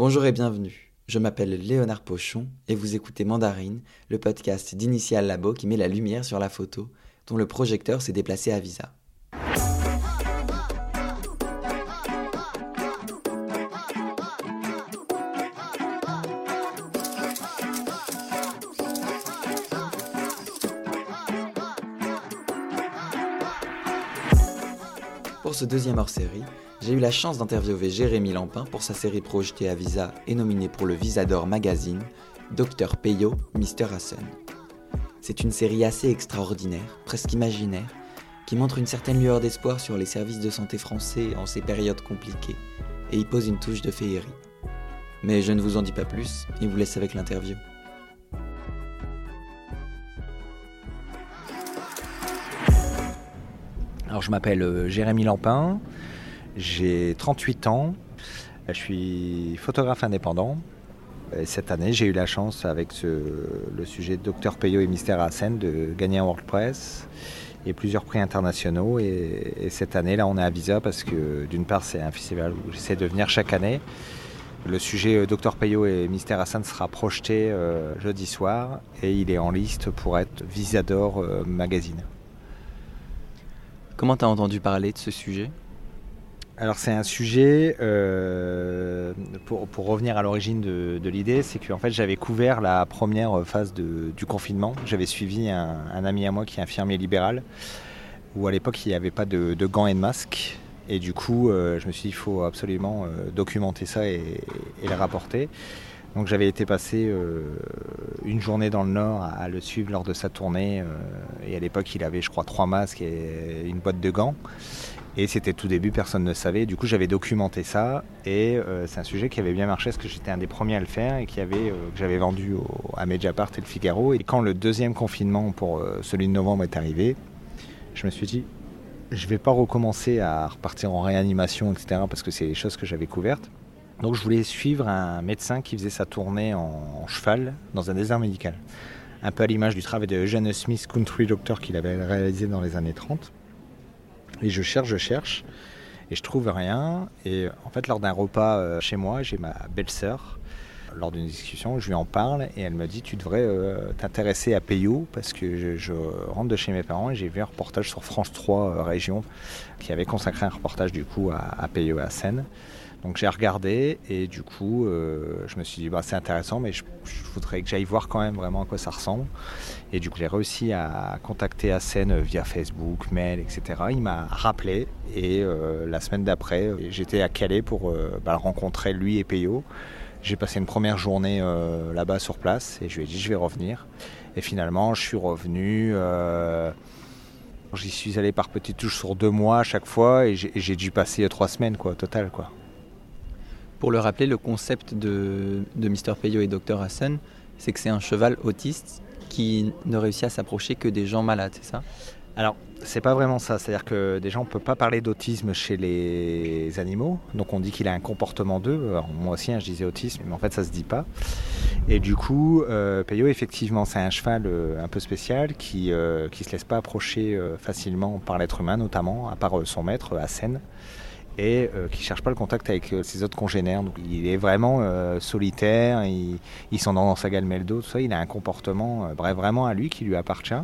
Bonjour et bienvenue. Je m'appelle Léonard Pochon et vous écoutez Mandarine, le podcast d'Initial Labo qui met la lumière sur la photo, dont le projecteur s'est déplacé à Visa. Ce deuxième hors-série, j'ai eu la chance d'interviewer Jérémy Lampin pour sa série projetée à Visa et nominée pour le Visador Magazine, Dr Peyo, Mr. Hassan. C'est une série assez extraordinaire, presque imaginaire, qui montre une certaine lueur d'espoir sur les services de santé français en ces périodes compliquées et y pose une touche de féerie. Mais je ne vous en dis pas plus et vous laisse avec l'interview. Alors je m'appelle euh, Jérémy Lampin, j'ai 38 ans, je suis photographe indépendant. Et cette année, j'ai eu la chance avec le sujet Docteur Peyo et Mystère Hassen de gagner un World Press et plusieurs prix internationaux. Et, et cette année, là, on est à Visa parce que d'une part, c'est un festival où j'essaie de venir chaque année. Le sujet euh, Docteur Peyo et Mystère Hassan sera projeté euh, jeudi soir et il est en liste pour être Visador Magazine. Comment t'as entendu parler de ce sujet? Alors c'est un sujet, euh, pour, pour revenir à l'origine de, de l'idée, c'est que en fait, j'avais couvert la première phase de- du confinement. J'avais suivi un, un ami à moi qui est infirmier libéral, où à l'époque il n'y avait pas de, de gants et de masques. Et du coup, euh, je me suis dit, il faut absolument euh, documenter ça et, et le rapporter. Donc j'avais été passer euh, une journée dans le Nord à, le suivre lors de sa tournée. euh, et à l'époque, il avait, je crois, trois masques et une boîte de gants. Et c'était tout début, personne ne savait. Du coup, j'avais documenté ça. Et euh, c'est un sujet qui avait bien marché parce que j'étais un des premiers à le faire et qui avait, que j'avais vendu à Mediapart et le Figaro. Et quand le deuxième confinement pour celui de novembre est arrivé, je me suis dit, je vais pas recommencer à repartir en réanimation, etc. parce que c'est des choses que j'avais couvertes. Donc je voulais suivre un médecin qui faisait sa tournée en, cheval dans un désert médical. Un peu à l'image du travail de Eugene Smith, Country Doctor, qu'il avait réalisé dans les années 30. Et je cherche, je cherche, et je trouve rien. Et en fait, lors d'un repas euh, chez moi, j'ai ma belle-sœur. Lors d'une discussion, je lui en parle et elle me dit Tu devrais euh, t'intéresser à Peyo parce que je, rentre de chez mes parents et j'ai vu un reportage sur France 3 euh, Région qui avait consacré un reportage du coup à, à et à Seine. Donc j'ai regardé et du coup euh, je me suis dit bah, c'est intéressant mais je, voudrais que j'aille voir quand même vraiment à quoi ça ressemble. Et du coup j'ai réussi à contacter Hassen via Facebook, mail, etc. Il m'a rappelé et euh, la semaine d'après j'étais à Calais pour euh, bah, rencontrer lui et Peyo. J'ai passé une première journée euh, là-bas sur place et je lui ai dit je vais revenir. Et finalement je suis revenu. euh, J'y suis allé par petites touches sur deux mois à chaque fois et j'ai dû passer trois semaines quoi, total quoi. Pour le rappeler, le concept de, de Mr. Peyo et Dr. Hassan, c'est que c'est un cheval autiste qui ne réussit à s'approcher que des gens malades, c'est ça? Alors, c'est pas vraiment ça. C'est-à-dire que déjà, on peut pas parler d'autisme chez les animaux. Donc, on dit qu'il a un comportement d'eux. Moi aussi, hein, je disais autisme, mais en fait, ça se dit pas. Et du coup, euh, Peyo, effectivement, c'est un cheval euh, un peu spécial qui euh, qui se laisse pas approcher euh, facilement par l'être humain, notamment, à part euh, son maître, Hassen. Et euh, qui cherche pas le contact avec euh, ses autres congénères. Donc, il est vraiment euh, solitaire. Il, il s'en dans sa galmée le dos. Tout ça. Il a un comportement, euh, bref, vraiment à lui qui lui appartient.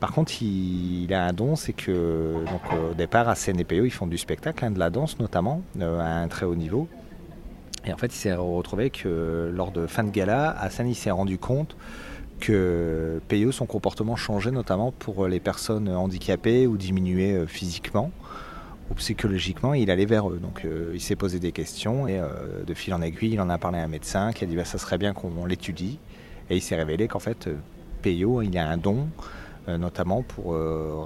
Par contre, il, a un don, c'est que donc, au départ, à CNPO, ils font du spectacle, hein, de la danse notamment, à un très haut niveau. Et en fait, il s'est retrouvé que lors de fin de gala, Hassan s'est rendu compte que PO, son comportement changeait notamment pour les personnes handicapées ou diminuées physiquement psychologiquement, il allait vers eux. Donc euh, il s'est posé des questions et euh, de fil en aiguille, il en a parlé à un médecin qui a dit bah, ça serait bien qu'on l'étudie. Et il s'est révélé qu'en fait, euh, PO, il a un don, notamment pour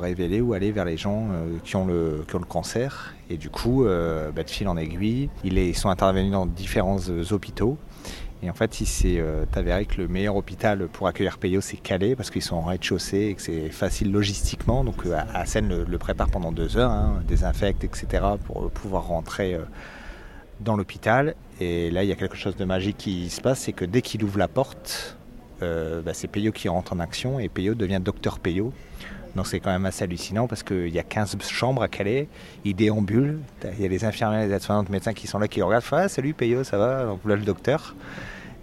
révéler ou aller vers les gens qui, ont le, cancer. Et du coup, bah, de fil en aiguille, ils sont intervenus dans différents hôpitaux. Et en fait, il s'est euh, avéré que le meilleur hôpital pour accueillir Peyo, c'est Calais, parce qu'ils sont en rez-de-chaussée et que c'est facile logistiquement. Donc, euh, Hassen le, le prépare pendant deux heures, hein, désinfecte, etc., pour euh, pouvoir rentrer euh, dans l'hôpital. Et là, il y a quelque chose de magique qui se passe, c'est que dès qu'il ouvre la porte, bah, c'est Peyo qui rentre en action et Peyo devient docteur Peyo. Donc c'est quand même assez hallucinant parce qu'il y a 15 chambres à Calais, ils déambulent, il y a les infirmières, les aides-soignantes, médecins qui sont là, qui regardent, ah, salut Payot, ça va? Donc là le docteur.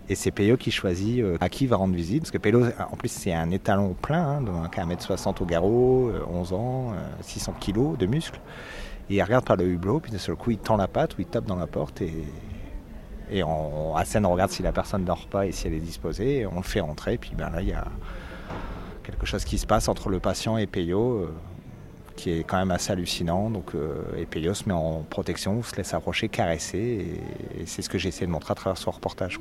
Et c'est Payot qui choisit euh, à qui il va rendre visite. Parce que Payot, en plus, c'est un étalon plein, hein, donc 1m60 au garrot, 11 ans, 600 kg de muscles. Et il regarde par le hublot, puis de seul coup, il tend la patte ou il tape dans la porte et, et à scène, on regarde si la personne ne dort pas et si elle est disposée. on le fait rentrer. Puis ben là, il y a quelque chose qui se passe entre le patient et Peyo euh, qui est quand même assez hallucinant. Donc, euh, et Peyo se met en protection, se laisse approcher, caresser. Et, c'est ce que j'ai essayé de montrer à travers ce reportage.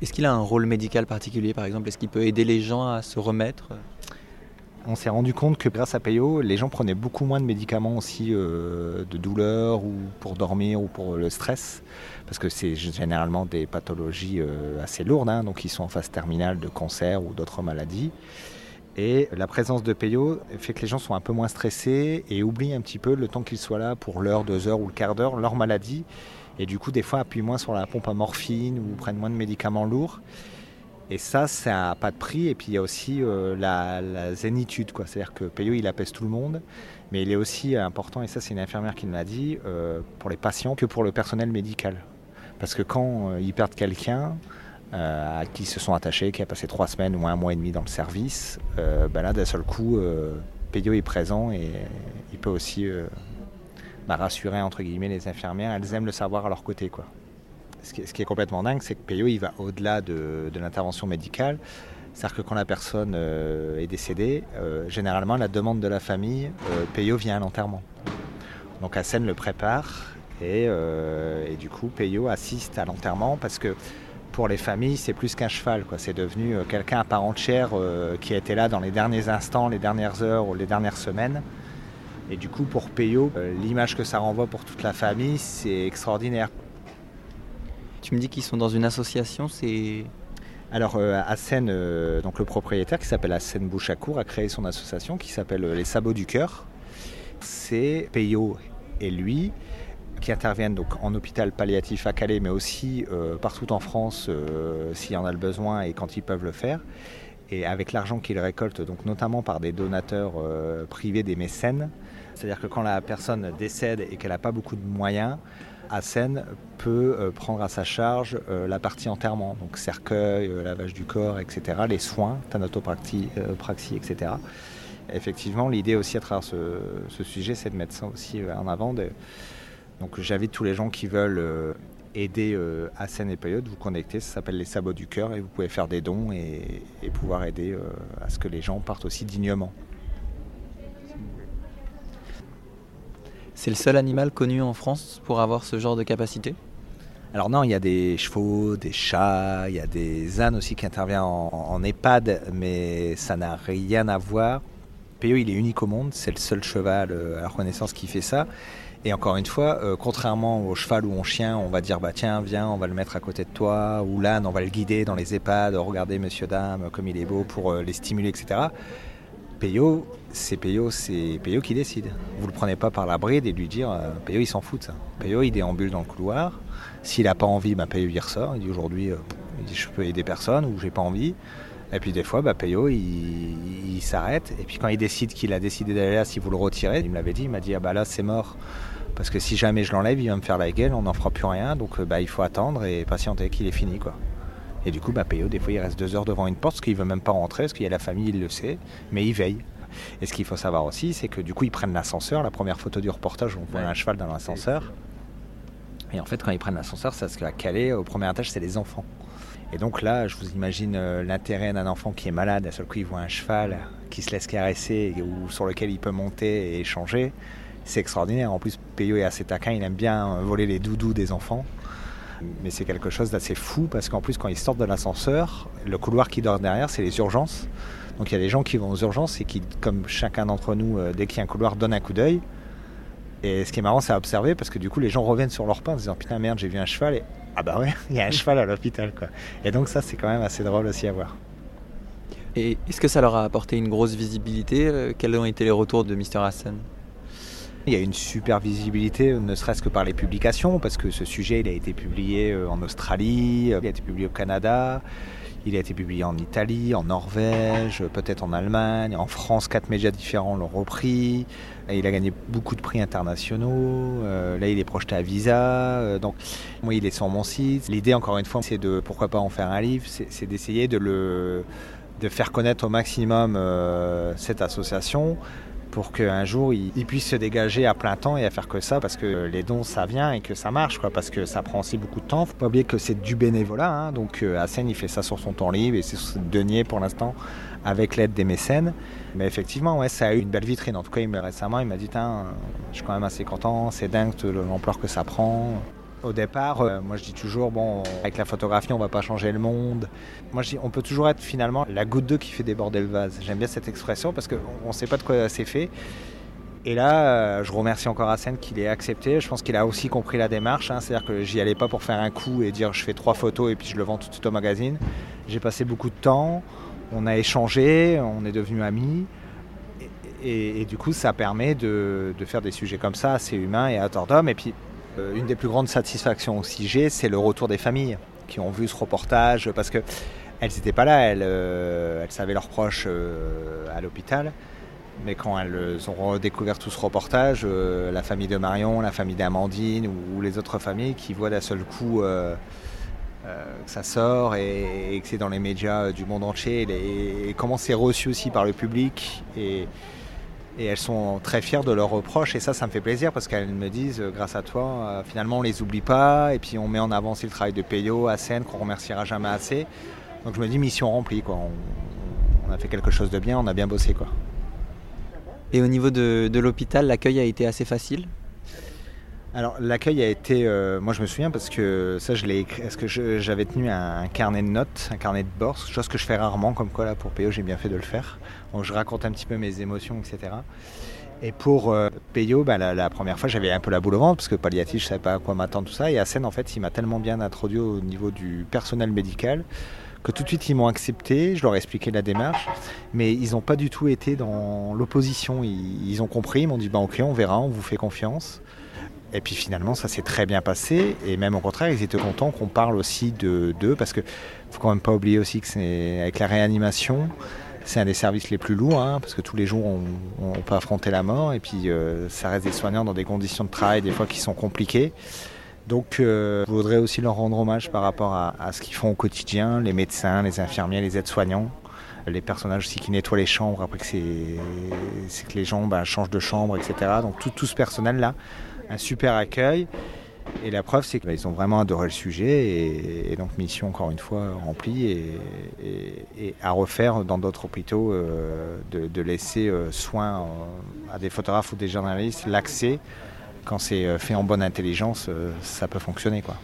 Est-ce qu'il a un rôle médical particulier, par exemple? Est-ce qu'il peut aider les gens à se remettre? On s'est rendu compte que grâce à Peyo, les gens prenaient beaucoup moins de médicaments aussi euh, de douleur ou pour dormir ou pour le stress, parce que c'est généralement des pathologies euh, assez lourdes, hein, donc ils sont en phase terminale de cancer ou d'autres maladies. Et la présence de Peyo fait que les gens sont un peu moins stressés et oublient un petit peu le temps qu'ils soient là pour l'heure, deux heures ou le quart d'heure, leur maladie. Et du coup, des fois, appuient moins sur la pompe à morphine ou prennent moins de médicaments lourds. Et ça, ça n'a pas de prix. Et puis il y a aussi euh, la, zénitude. C'est-à-dire que Peyo, il apaise tout le monde. Mais il est aussi important, et ça c'est une infirmière qui me l'a dit, euh, pour les patients que pour le personnel médical. Parce que quand euh, ils perdent quelqu'un à qui ils se sont attachés, qui a passé trois semaines ou un mois et demi dans le service, ben là d'un seul coup, Peyo est présent et il peut aussi bah, rassurer entre guillemets les infirmières. Elles aiment le savoir à leur côté. quoi ce qui, est, complètement dingue, c'est que Peyo, il va au-delà de, l'intervention médicale. C'est-à-dire que quand la personne euh, est décédée, euh, généralement, la demande de la famille, euh, Peyo vient à l'enterrement. Donc Hassen le prépare et, du coup, Peyo assiste à l'enterrement parce que pour les familles, c'est plus qu'un cheval. C'est devenu quelqu'un à part entière qui a été là dans les derniers instants, les dernières heures ou les dernières semaines. Et du coup, pour Peyo, l'image que ça renvoie pour toute la famille, c'est extraordinaire. Tu me dis qu'ils sont dans une association, c'est... Alors euh, euh, donc le propriétaire qui s'appelle Hassen Bouchakour a créé son association qui s'appelle euh, Les Sabots du Cœur. C'est Peyo et lui qui interviennent donc en hôpital palliatif à Calais, mais aussi euh, partout en France s'il y en a le besoin et quand ils peuvent le faire. Et avec l'argent qu'ils récoltent, donc notamment par des donateurs privés, des mécènes, c'est-à-dire que quand la personne décède et qu'elle n'a pas beaucoup de moyens, Assen peut euh, prendre à sa charge euh, la partie enterrement, donc cercueil, euh, lavage du corps, etc., les soins, thanatopraxie, praxie, etc. Effectivement, l'idée aussi à travers ce, sujet, c'est de mettre ça aussi en avant. Donc j'invite tous les gens qui veulent aider Assen et Payot, vous connecter, ça s'appelle les sabots du cœur et vous pouvez faire des dons et pouvoir aider à ce que les gens partent aussi dignement. C'est le seul animal connu en France pour avoir ce genre de capacité? Alors non, il y a des chevaux, des chats, il y a des ânes aussi qui interviennent en, EHPAD, mais ça n'a rien à voir. PO, il est unique au monde, c'est le seul cheval euh, à la Renaissance qui fait ça. Et encore une fois, euh, contrairement au cheval ou au chien, on va dire bah tiens, viens, on va le mettre à côté de toi, ou l'âne, on va le guider dans les EHPAD, regardez monsieur, dame, comme il est beau pour euh, les stimuler, etc. Peyo, c'est Peyo, c'est qui décide. Vous le prenez pas par la bride et lui dire euh, Peyo il s'en fout de ça. Peyo il déambule dans le couloir. S'il n'a pas envie, bah, il ressort. Il dit aujourd'hui euh, je peux aider personne ou j'ai pas envie. Et puis des fois, bah, il, s'arrête. Et puis quand il décide qu'il a décidé d'aller là, si vous le retirez, il me l'avait dit, il m'a dit ah bah là c'est mort. Parce que si jamais je l'enlève, il va me faire la gueule, on n'en fera plus rien. Donc euh, bah, il faut attendre et patienter qu'il est fini quoi. Et du coup, bah, Peyo, des fois, il reste deux heures devant une porte, parce qu'il veut même pas rentrer, parce qu'il y a la famille, il le sait, mais il veille. Et ce qu'il faut savoir aussi, c'est que du coup, ils prennent l'ascenseur. La première photo du reportage, on voit un cheval dans l'ascenseur. Et en fait, quand ils prennent l'ascenseur, c'est parce qu'à Calais, au premier étage, c'est les enfants. Et donc là, je vous imagine euh, l'intérêt d'un enfant qui est malade, à seul coup il voit un cheval qui se laisse caresser ou sur lequel il peut monter et échanger. C'est extraordinaire. En plus, Peyo est assez taquin, il aime bien voler les doudous des enfants. Mais c'est quelque chose d'assez fou parce qu'en plus, quand ils sortent de l'ascenseur, le couloir qui dort derrière, c'est les urgences. Donc il y a des gens qui vont aux urgences et qui, comme chacun d'entre nous, euh, dès qu'il y a un couloir, donne un coup d'œil. Et ce qui est marrant, c'est à observer parce que du coup, les gens reviennent sur leur pas en disant Putain, merde, j'ai vu un cheval. Et ah bah ouais, il y a un cheval à l'hôpital. quoi. Et donc, ça, c'est quand même assez drôle aussi à voir. Et est-ce que ça leur a apporté une grosse visibilité? Euh, Quels ont été les retours de Mr. Hassan? Il y a une super visibilité, ne serait-ce que par les publications, parce que ce sujet il a été publié euh, en Australie, il a été publié au Canada, Il a été publié en Italie, en Norvège, peut-être en Allemagne. En France, quatre médias différents l'ont repris. il a gagné beaucoup de prix internationaux. Euh, là, il est projeté à Visa. Euh, donc, moi, il est sur mon site. L'idée, encore une fois, c'est de, pourquoi pas en faire un livre, c'est d'essayer de le de faire connaître au maximum euh, cette association pour qu'un jour il, puisse se dégager à plein temps et à faire que ça parce que les dons ça vient et que ça marche quoi parce que ça prend aussi beaucoup de temps. Faut pas oublier que c'est du bénévolat hein. donc euh, Asen il fait ça sur son temps libre et c'est sur denier pour l'instant avec l'aide des mécènes. Mais effectivement ouais ça a eu une belle vitrine. En tout cas il me, récemment il m'a dit je suis quand même assez content, c'est dingue l'ampleur que ça prend. Au départ, euh, moi je dis toujours, bon, avec la photographie, on va pas changer le monde. Moi je dis, on peut toujours être finalement la goutte d'eau qui fait déborder le vase. J'aime bien cette expression parce qu'on ne sait pas de quoi c'est fait. Et là, euh, je remercie encore Hassan qu'il ait accepté. Je pense qu'il a aussi compris la démarche. Hein. C'est-à-dire que j'y allais pas pour faire un coup et dire je fais trois photos et puis je le vends tout de suite au magazine. J'ai passé beaucoup de temps, on a échangé, on est devenus amis. Et, du coup, ça permet de, de, faire des sujets comme ça, assez humains et à tort d'homme. Et puis, une des plus grandes satisfactions aussi j'ai, c'est le retour des familles qui ont vu ce reportage parce que elles n'étaient pas là, elles, euh, elles, savaient leurs proches euh, à l'hôpital. Mais quand elles ont redécouvert tout ce reportage, la famille de Marion, la famille d'Amandine ou, les autres familles qui voient d'un seul coup que ça sort et, que c'est dans les médias du monde entier et, et comment c'est reçu aussi par le public et, et elles sont très fières de leurs reproches. Et ça ça me fait plaisir parce qu'elles me disent euh, grâce à toi euh, finalement on les oublie pas. Et puis on met en avant aussi le travail de Peyo, Asen qu'on remerciera jamais assez. Donc je me dis mission remplie quoi. On, a fait quelque chose de bien on a bien bossé quoi. Et au niveau de, de l'hôpital l'accueil a été assez facile? Alors l'accueil a été, euh, moi je me souviens parce que ça je l'ai écrit, est-ce que j'avais tenu un, carnet de notes, un carnet de bord, chose que je fais rarement, comme quoi là pour PO j'ai bien fait de le faire. Donc je raconte un petit peu mes émotions, etc. Et pour euh, Peyo, bah, la, première fois j'avais un peu la boule au ventre parce que palliatif je savais pas à quoi m'attendre tout ça. Et Asen en fait il m'a tellement bien introduit au niveau du personnel médical que tout de suite ils m'ont accepté, je leur ai expliqué la démarche, mais ils n'ont pas du tout été dans l'opposition. Ils, ils, ont compris, ils m'ont dit bah ok on verra, on vous fait confiance. Et puis finalement, ça s'est très bien passé. Et même au contraire, ils étaient contents qu'on parle aussi de d'eux, parce que faut quand même pas oublier aussi que c'est avec la réanimation, c'est un des services les plus lourds, hein, parce que tous les jours on, peut affronter la mort. Et puis euh, ça reste des soignants dans des conditions de travail des fois qui sont compliquées. Donc euh, je voudrais aussi leur rendre hommage par rapport à, ce qu'ils font au quotidien, les médecins, les infirmiers, les aides-soignants les personnages aussi qui nettoient les chambres après que c'est que les gens bah, changent de chambre, etc. Donc tout, tout ce personnel-là, un super accueil. Et la preuve, c'est qu'ils ont vraiment adoré le sujet et, donc mission encore une fois remplie et, à refaire dans d'autres hôpitaux euh, de, laisser euh, soin euh, à des photographes ou des journalistes l'accès. Quand c'est fait en bonne intelligence, ça peut fonctionner quoi.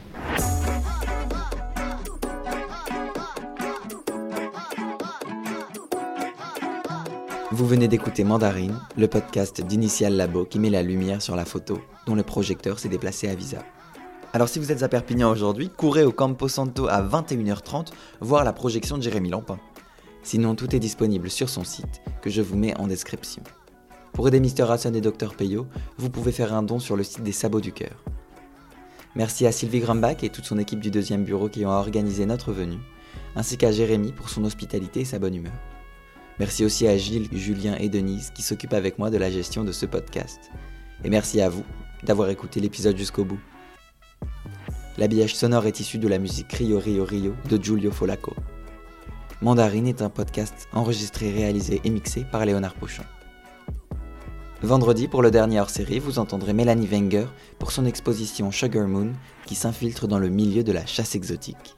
Vous venez d'écouter Mandarine, le podcast d'Initial Labo qui met la lumière sur la photo, dont le projecteur s'est déplacé à Visa. Alors si vous êtes à Perpignan aujourd'hui, courez au Campo Santo à 21h30 voir la projection de Jérémy Lampin. Sinon, tout est disponible sur son site, que je vous mets en description. Pour aider Mr. Hassan et Dr Peyo, vous pouvez faire un don sur le site des Sabots du Cœur. Merci à Sylvie Grumbach et toute son équipe du deuxième bureau qui ont organisé notre venue, ainsi qu'à Jérémy pour son hospitalité et sa bonne humeur. Merci aussi à Gilles, Julien et Denise qui s'occupent avec moi de la gestion de ce podcast. Et merci à vous d'avoir écouté l'épisode jusqu'au bout. L'habillage sonore est issu de la musique Rio Rio Rio de Giulio Folaco. Mandarine est un podcast enregistré, réalisé et mixé par Léonard Pochon. Vendredi, pour le dernier hors-série, vous entendrez Mélanie Wenger pour son exposition Sugar Moon qui s'infiltre dans le milieu de la chasse exotique.